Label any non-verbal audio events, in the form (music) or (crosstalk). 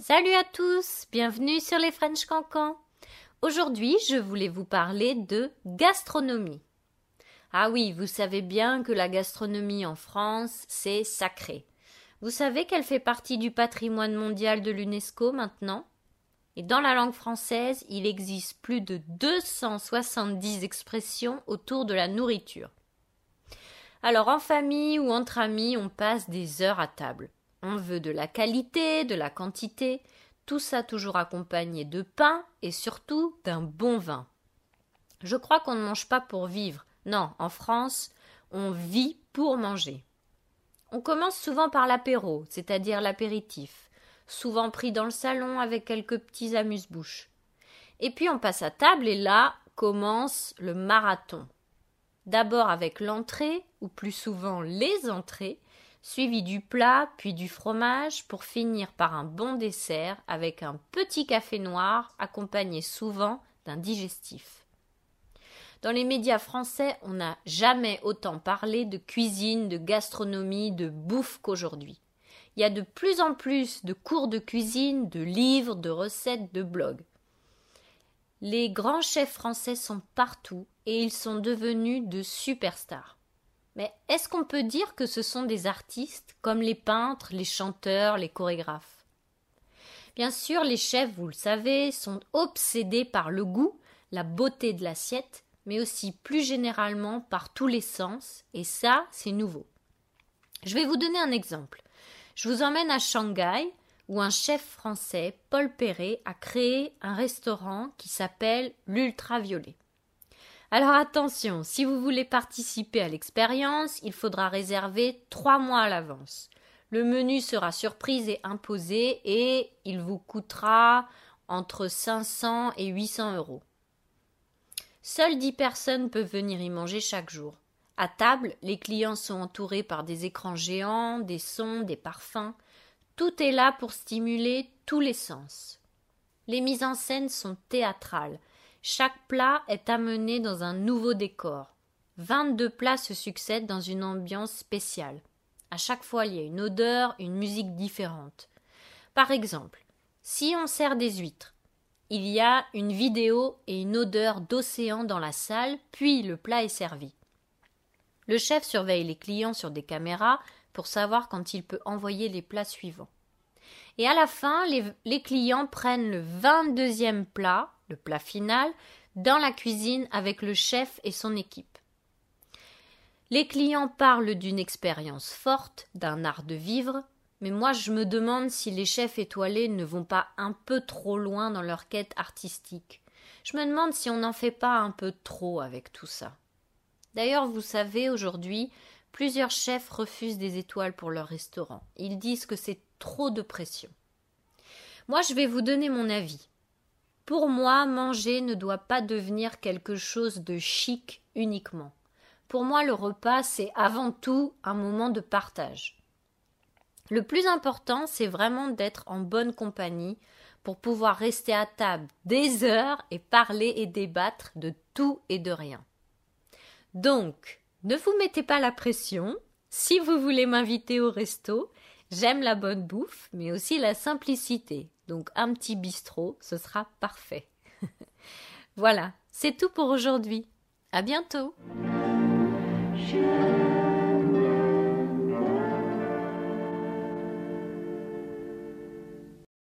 Salut à tous, bienvenue sur les French Cancans. Aujourd'hui, je voulais vous parler de gastronomie. Ah oui, vous savez bien que la gastronomie en France, c'est sacré. Vous savez qu'elle fait partie du patrimoine mondial de l'UNESCO maintenant? Et dans la langue française, il existe plus de 270 expressions autour de la nourriture. Alors en famille ou entre amis, on passe des heures à table. On veut de la qualité, de la quantité, tout ça toujours accompagné de pain et surtout d'un bon vin. Je crois qu'on ne mange pas pour vivre. Non, en France, on vit pour manger. On commence souvent par l'apéro, c'est-à-dire l'apéritif, souvent pris dans le salon avec quelques petits amuse-bouches. Et puis on passe à table et là commence le marathon. D'abord avec l'entrée, ou plus souvent les entrées, suivi du plat, puis du fromage, pour finir par un bon dessert avec un petit café noir accompagné souvent d'un digestif. Dans les médias français, on n'a jamais autant parlé de cuisine, de gastronomie, de bouffe qu'aujourd'hui. Il y a de plus en plus de cours de cuisine, de livres, de recettes, de blogs. Les grands chefs français sont partout et ils sont devenus de superstars. Mais est-ce qu'on peut dire que ce sont des artistes comme les peintres, les chanteurs, les chorégraphes? Bien sûr, les chefs, vous le savez, sont obsédés par le goût, la beauté de l'assiette, mais aussi plus généralement par tous les sens, et ça, c'est nouveau. Je vais vous donner un exemple. Je vous emmène à Shanghai, où un chef français, Paul Perret, a créé un restaurant qui s'appelle l'Ultraviolet. Alors attention, si vous voulez participer à l'expérience, il faudra réserver trois mois à l'avance. Le menu sera surprise et imposé et il vous coûtera entre 500 et 800 euros. Seules dix personnes peuvent venir y manger chaque jour. À table, les clients sont entourés par des écrans géants, des sons, des parfums. Tout est là pour stimuler tous les sens. Les mises en scène sont théâtrales. Chaque plat est amené dans un nouveau décor. Vingt-deux plats se succèdent dans une ambiance spéciale. À chaque fois, il y a une odeur, une musique différente. Par exemple, si on sert des huîtres, il y a une vidéo et une odeur d'océan dans la salle, puis le plat est servi. Le chef surveille les clients sur des caméras pour savoir quand il peut envoyer les plats suivants. Et à la fin, les, clients prennent le vingt-deuxième plat le plat final, dans la cuisine avec le chef et son équipe. Les clients parlent d'une expérience forte, d'un art de vivre, mais moi je me demande si les chefs étoilés ne vont pas un peu trop loin dans leur quête artistique. Je me demande si on n'en fait pas un peu trop avec tout ça. D'ailleurs, vous savez, aujourd'hui, plusieurs chefs refusent des étoiles pour leur restaurant. Ils disent que c'est trop de pression. Moi, je vais vous donner mon avis. Pour moi, manger ne doit pas devenir quelque chose de chic uniquement. Pour moi, le repas, c'est avant tout un moment de partage. Le plus important, c'est vraiment d'être en bonne compagnie pour pouvoir rester à table des heures et parler et débattre de tout et de rien. Donc, ne vous mettez pas la pression. Si vous voulez m'inviter au resto, j'aime la bonne bouffe, mais aussi la simplicité. Donc un petit bistrot, ce sera parfait. (laughs) voilà, c'est tout pour aujourd'hui. À bientôt.